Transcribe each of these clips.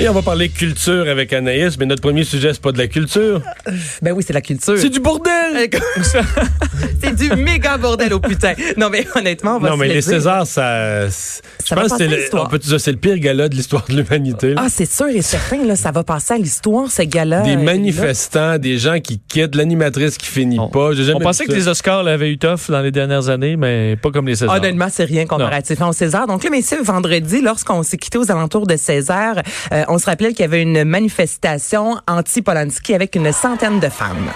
Et on va parler culture avec Anaïs, mais notre premier sujet, c'est pas de la culture. Ben oui, c'est la culture. C'est du bordel! c'est du méga bordel au putain. Non, mais honnêtement, on va Non, se mais le les dire. Césars, ça. Je va pense que c'est le, c'est le pire gala de l'histoire de l'humanité. là? Ah, c'est sûr et certain, là, ça va passer à l'histoire, ce gars-là. des Euh, manifestants, des gens qui quittent, l'animatrice qui finit On- pas. On pensait que ça. les Oscars l'avaient eu tough dans les dernières années, mais pas comme les Césars. Honnêtement, c'est rien comparativement au César. Donc là, messieurs, vendredi, lorsqu'on s'est quitté aux alentours de César, euh, on se rappelait qu'il y avait une manifestation anti-Polanski avec une centaine de femmes.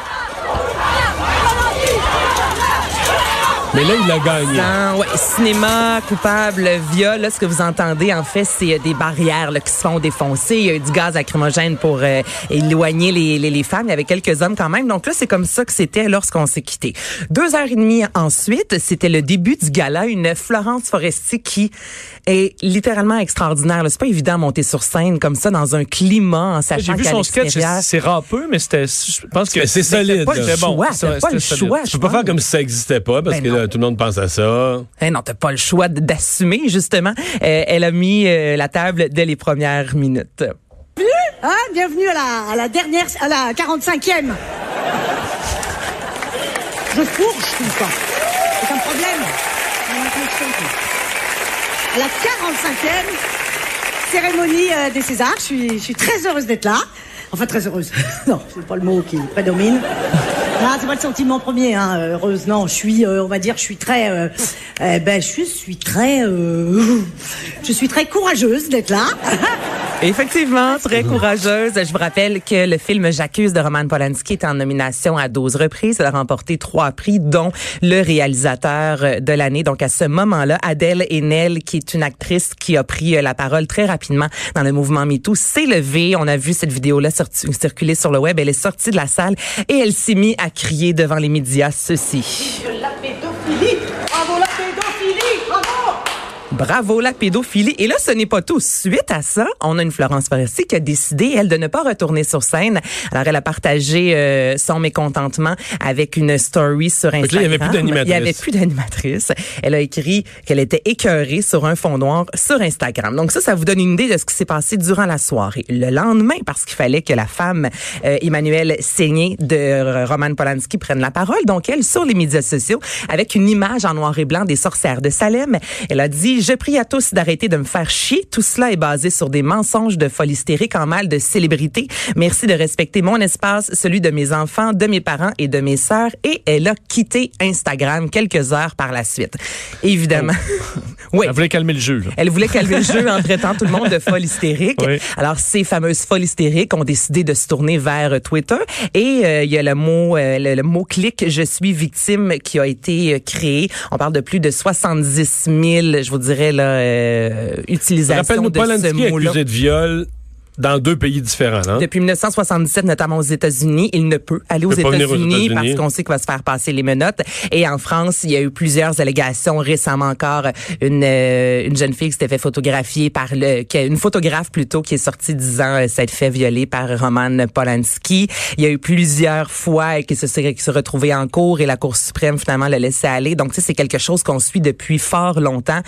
Mais là, il a gagné. Dans, ouais, cinéma, coupable, viol, là, ce que vous entendez, en fait, c'est euh, des barrières là, qui se font défoncer. Il y a eu du gaz lacrymogène pour euh, éloigner les, les, les femmes. Il y avait quelques hommes quand même. Donc là, c'est comme ça que c'était lorsqu'on s'est quitté. Deux heures et demie ensuite, c'était le début du gala. Une Florence Foresti qui est littéralement extraordinaire. C'est pas évident de monter sur scène comme ça dans un climat en J'ai sachant vu qu'à son sketch, l'extérieur... c'est râpeux, mais c'était, je pense que C'est solide. pas le choix, pas le choix. Tu peux pas faire comme si ça existait pas, parce Ben que là, tout le monde pense à ça. Eh non, t'as pas le choix d'assumer, justement. Euh, elle a mis euh, la table dès les premières minutes. Hein, bienvenue à la, à la dernière, à la 45e. Je fourche tout le temps. C'est un problème. À la 45e cérémonie euh, des Césars, je suis, je suis très heureuse d'être là. Enfin, très heureuse. non, c'est pas le mot qui prédomine. Non, c'est pas le sentiment premier, hein, euh, heureuse. Non, je suis, euh, on va dire, je suis très, euh, euh, ben, je suis très, euh, je suis très courageuse d'être là. Effectivement, très courageuse. Je vous rappelle que le film J'accuse de Roman Polanski est en nomination à 12 reprises. Elle a remporté trois prix, dont le réalisateur de l'année. Donc, à ce moment-là, Adèle Haenel, qui est une actrice qui a pris la parole très rapidement dans le mouvement MeToo, s'est levée. On a vu cette vidéo-là circuler sur le web. Elle est sortie de la salle et elle s'est mise à crier devant les médias ceci. Pédophilie Bravo la pédophilie. Et là, ce n'est pas tout. Suite à ça, on a une Florence Foresti qui a décidé, elle, de ne pas retourner sur scène. Alors, elle a partagé euh, son mécontentement avec une story sur là, Instagram. il y avait plus d'animatrice. Il y avait plus d'animatrice. Elle a écrit qu'elle était écœurée sur un fond noir sur Instagram. Donc ça, ça vous donne une idée de ce qui s'est passé durant la soirée. Le lendemain, parce qu'il fallait que la femme euh, Emmanuelle Seigné de Roman Polanski prenne la parole. Donc elle, sur les médias sociaux, avec une image en noir et blanc des sorcières de Salem, elle a dit « Je prie à tous d'arrêter de me faire chier. Tout cela est basé sur des mensonges de folie hystérique en mal de célébrité. Merci de respecter mon espace, celui de mes enfants, de mes parents et de mes sœurs. » Et elle a quitté Instagram quelques heures par la suite. Évidemment. oui. Elle voulait calmer le jeu. là. Elle voulait calmer le jeu en traitant tout le monde de folle hystérique. Oui. Alors, ces fameuses folles hystériques ont décidé de se tourner vers Twitter. Et euh, il y a le mot, euh, le, le mot clic, je suis victime, qui a été euh, créé. On parle de plus de 70 000, je vous dirais, là, euh, Rappelle-nous, de ce Polanski est mot-là. accusé de viol dans deux pays différents. Hein? Depuis 1977, notamment aux États-Unis, il ne peut aller aux États-Unis parce qu'on sait qu'il va se faire passer les menottes. Et en France, il y a eu plusieurs allégations récemment encore. Une, euh, une jeune fille qui s'était fait photographier par le, une photographe plutôt qui est sortie disant euh, s'être fait violer par Roman Polanski. Il y a eu plusieurs fois qui se serait qui se retrouvait en cours et la Cour suprême finalement l'a laissé aller. Donc, tu sais, c'est quelque chose qu'on suit depuis fort longtemps.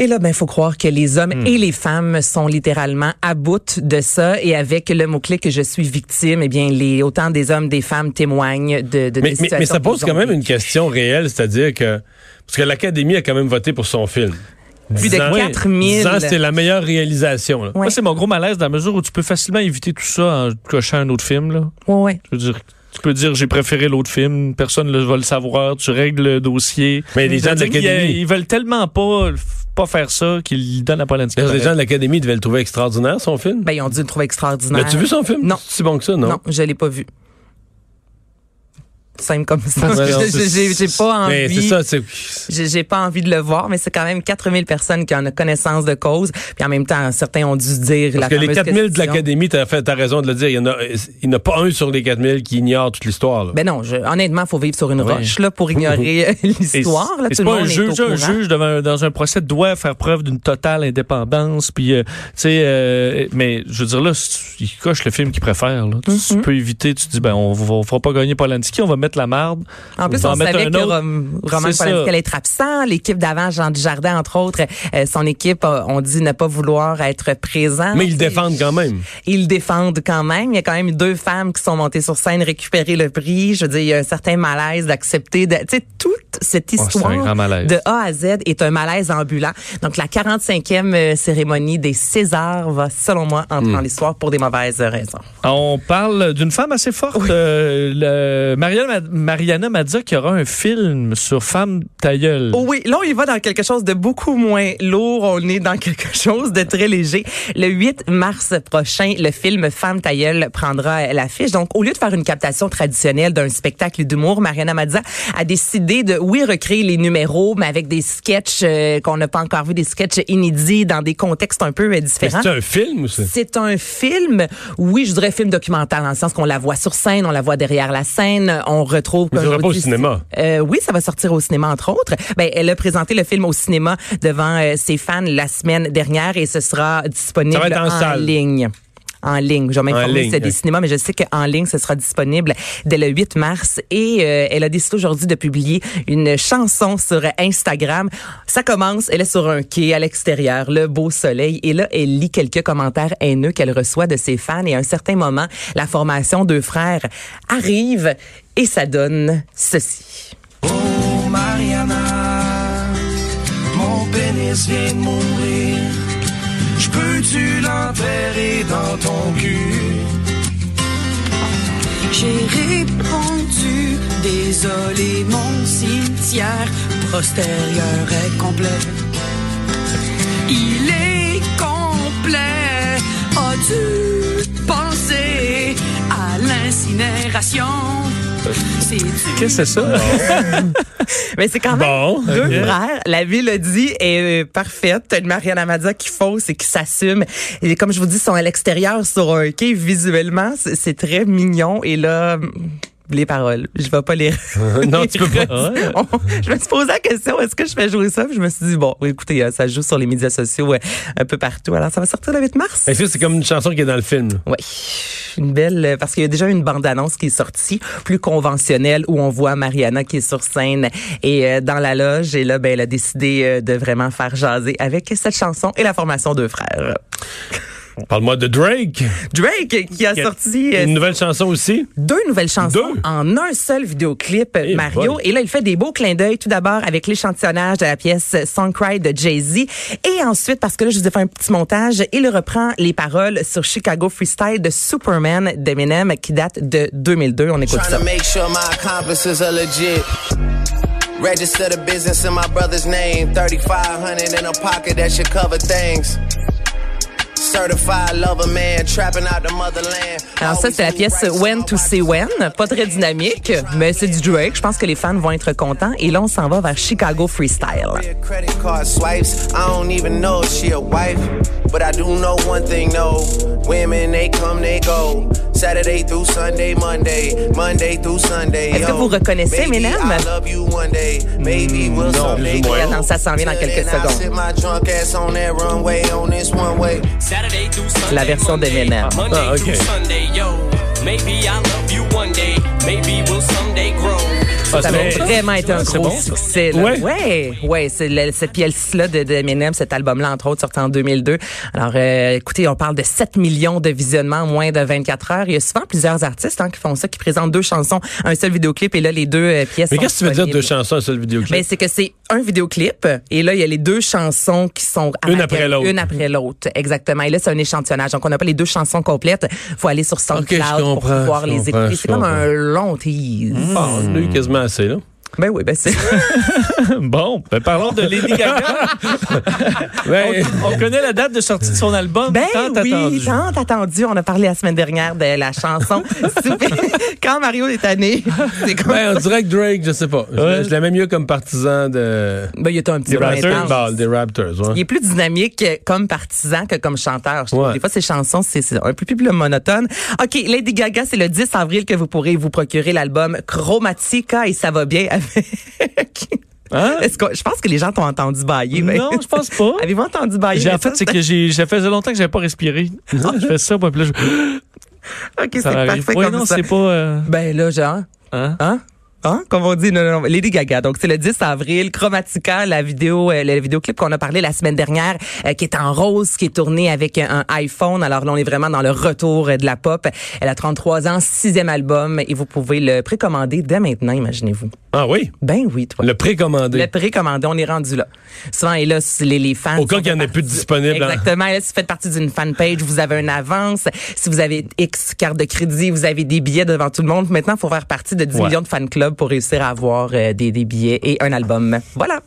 Et là, ben, faut croire que les hommes Hmm. et les femmes sont littéralement à bout de ça. Et avec le mot-clé que je suis victime, eh bien, les, autant des hommes, des femmes témoignent de, de Mais, des mais, mais ça pose quand même une question réelle, c'est-à-dire que parce que l'Académie a quand même voté pour son film. Plus de Disant- 4000. disant que c'était la meilleure réalisation. là. Ouais. Moi, c'est mon gros malaise dans la mesure où tu peux facilement éviter tout ça en cochant un autre film. Là. Ouais, ouais. Je veux dire, tu peux dire j'ai préféré l'autre film, personne ne va le savoir, tu règles le dossier. Mais les gens de l'Académie- Ils, veulent tellement pas, pas faire ça qu'ils donnent à Polanski. Les gens de l'Académie devaient le trouver extraordinaire, son film. Ben, ils ont dû le trouver extraordinaire. L'as-tu vu son film? Non. C'est si bon que ça, non? Non, je l'ai pas vu. Simple comme ça. J'ai- pas envie. J'ai pas envie de le voir, mais c'est quand même 4000 personnes qui en ont connaissance de cause. Puis en même temps, certains ont dû dire la Parce que les fameuse 4000 de l'Académie, t'as fait, t'as raison de le dire. Il y en a, il n'y en a pas un sur les 4000 qui ignore toute l'histoire. Ben non, je, honnêtement, faut vivre sur une Ouais. roche là pour ignorer euh, l'histoire. C'est pas un juge, un juge devant dans un procès doit faire preuve d'une totale indépendance. Puis, euh, tu sais, euh, mais je veux dire là, il coche le film qu'il préfère. Là. Tu- Mm-hmm. Tu peux éviter. Tu te dis ben on, va- on fera pas gagner Polanski, on va mettre la marde. En plus, on savait que autre. Rom- Roman C'est ça. Polanski allait être absent. L'équipe d'avant, Jean Dujardin, entre autres, euh, son équipe, euh, on dit ne pas vouloir être présent. Mais ils le défendent quand même. Ils le défendent quand même. Il y a quand même deux femmes qui sont montées sur scène récupérer le prix. Je veux dire, il y a un certain malaise d'accepter. de- Tu sais, toute cette Oh, histoire de A à Z est un malaise ambulant. Donc, la 45e euh, cérémonie des Césars va, selon moi, entrer Hmm. dans l'histoire pour des mauvaises raisons. On parle d'une femme assez forte. euh, le- Mariana, Mariana Mazza qui aura un film sur femme tailleule. Oh oui, là, on y va dans quelque chose de beaucoup moins lourd. On est dans quelque chose de très léger. Le 8 mars prochain, le film Femme tailleule prendra l'affiche. Donc, au lieu de faire une captation traditionnelle d'un spectacle d'humour, Mariana Mazza a décidé de, oui, recréer les numéros, mais avec des sketchs euh, qu'on n'a pas encore vu, des sketchs inédits dans des contextes un peu euh, différents. C'est un film ou c'est? C'est un film, oui, je dirais film documentaire dans le sens qu'on la voit sur scène, on la voit derrière la scène, on retrouve. Mais ça pas au cinéma. euh, oui, ça va sortir au cinéma entre autres. Ben, elle a présenté le film au cinéma devant euh, ses fans la semaine dernière et ce sera disponible en salle. ligne. En ligne. Je vais m'informer si c'est des cinémas, mais je sais qu'en ligne, ce sera disponible dès le 8 mars. Et euh, elle a décidé aujourd'hui de publier une chanson sur Instagram. Ça commence, elle est sur un quai à l'extérieur, le beau soleil. Et là, elle lit quelques commentaires haineux qu'elle reçoit de ses fans. Et à un certain moment, la formation Deux Frères arrive et ça donne ceci. Oh Mariana, mon pénis vient de mourir. Peux-tu l'enterrer dans ton cul? J'ai répondu, désolé, mon cimetière postérieur est complet. Il est complet. As-tu pensé à l'incinération? Qu'est-ce que c'est ça? Mais c'est quand même Bon, deux frères. La mélodie est euh, parfaite. T'as une Mariana Mazza qui fausse et qui s'assume. Et comme je vous dis, ils sont à l'extérieur sur un quai. Visuellement, c'est très mignon. Et là, les paroles, je vais pas les. Non, tu peux pas. On- je me suis posé la question, est-ce que je fais jouer ça? Puis je me suis dit, bon, écoutez, euh, ça joue sur les médias sociaux euh, un peu partout. Alors, ça va sortir le 8 mars. Est-ce que c'est comme une chanson qui est dans le film? Oui, une belle euh, parce qu'il y a déjà une bande-annonce qui est sortie, plus conventionnelle où on voit Mariana qui est sur scène et dans la loge et là ben elle a décidé de vraiment faire jaser avec cette chanson et la formation deux frères. Parle-moi de Drake. Drake qui a Qui a sorti euh, Une nouvelle chanson aussi. deux nouvelles chansons Deux? en un seul vidéoclip, Eh Mario. boy. Et là, il fait des beaux clins d'œil. Tout d'abord avec l'échantillonnage de la pièce Song Cry de Jay-Z. Et ensuite, parce que là, je vous ai fait un petit montage, il reprend les paroles sur Chicago Freestyle de Superman d'Eminem qui date de 2002. On écoute ça. to make sure my accomplices are legit. Register the business in my brother's name. 3500 in a pocket that should cover things. Alors ça, c'est la pièce When to Say When. Pas très dynamique, mais c'est du Drake. Je pense que les fans vont être contents. Et là, on s'en va vers Chicago Freestyle. Saturday through Sunday, Monday. Monday through Sunday. Est-ce que yo. vous reconnaissez Maybe Eminem? I love you one day. Maybe we'll someday plus ou moins. grow. Attends, ça s'en vient dans quelques secondes. one. La version d'Eminem. Ah, ok. Ah, Ça va vraiment être un gros bon, succès. Là. Ouais. ouais, ouais, c'est le- cette pièce-là de, de Eminem, cet album-là, entre autres, sorti en 2002. Alors, euh, écoutez, on parle de 7 millions de visionnements en moins de 24 heures. Il y a souvent plusieurs artistes hein, qui font ça, qui présentent deux chansons, un seul vidéoclip, et là, les deux euh, pièces Mais qu'est-ce que tu veux dire de deux chansons, un seul vidéoclip? Ben, c'est que c'est un vidéoclip et là il y a les deux chansons qui sont Une après l'autre. Une après l'autre, exactement. Et là c'est un échantillonnage. Donc on n'a pas les deux chansons complètes. Faut aller sur SoundCloud Ok, je pour pouvoir les écouter. C'est comme un long tease. On en quasiment assez, là. Ben oui, ben c'est. Bon, ben parlons de Lady Gaga. Ben, on, on connaît la date de sortie de son album. Ben tant oui, attendu. tant attendu. On a parlé la semaine dernière de la chanson. Quand Mario est tanné, c'est comme. ben, on dirait que Drake, je sais pas. Je- Ouais. Je l'aimais mieux comme partisan de. Ben, il est un petit Des peu Raptors. intense. Des Raptors, ouais. Il est plus dynamique comme partisan que comme chanteur. Je. Ouais. Des fois, ses chansons, c'est c'est un peu plus monotone. OK, Lady Gaga, c'est le 10 avril que vous pourrez vous procurer l'album Chromatica et ça va bien avec... Hein? Est-ce que, je pense que les gens t'ont entendu bailler. ben. Non, je pense pas. Avez-vous entendu bailler? J'ai, en fait, c'est que j'ai, ça faisait longtemps que j'avais pas respiré. je fais ça, puis là, je, OK, c'est ça arrive. parfait Oui, comme non, ça. c'est pas, euh, Ben là, genre... hein? Hein? Hein? Comme on dit, non, non, non. Lady Gaga. Donc, c'est le 10 avril. Chromatica, la vidéo, euh, le vidéoclip qu'on a parlé la semaine dernière, euh, qui est en rose, qui est tourné avec un, un iPhone. Alors là, on est vraiment dans le retour euh, de la pop. Elle a 33 ans, sixième album, et vous pouvez le précommander dès maintenant, imaginez-vous. Ah oui? Ben oui, toi. Le précommandé. Le précommandé, on est rendu là. Souvent, et là, les, les fans. Au cas qu'il y en ait plus disponibles, hein. Exactement. Là, si vous faites partie d'une fanpage, vous avez une avance. Si vous avez X carte de crédit, vous avez des billets devant tout le monde. Maintenant, il faut faire partie de 10 Ouais. millions de fan clubs pour réussir à avoir euh, des, des billets et un album. Voilà.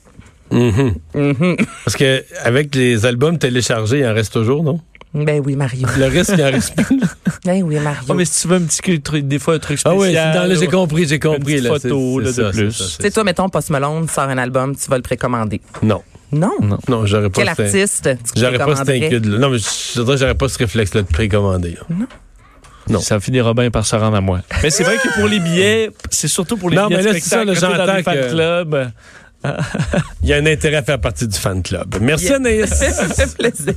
Parce que avec les albums téléchargés, il en reste toujours, non? Ben oui, Mario. Le reste, il en reste plus. Ben oui, Mario. Oh, mais si tu veux un petit truc, des fois, un truc Ah spécial. oui, dans- là, j'ai compris, j'ai compris. petite là, photo, là, de ça, plus. Tu sais, toi, mettons, Post Malone sort un album, tu vas le précommander. Non. Non? Non, j'aurais pas Quel artiste J'aurais pas cette inquiétude. Non, mais j'aurais pas ce réflexe-là de précommander. là. Non. Ça finira bien par se rendre à moi. Mais c'est vrai que pour les billets, c'est surtout pour les Non, billets mais là, c'est ça, dans j'entends que- clubs. Il y a un intérêt à faire partie du fan club. Merci Yeah. Anaïs. Ça fait plaisir.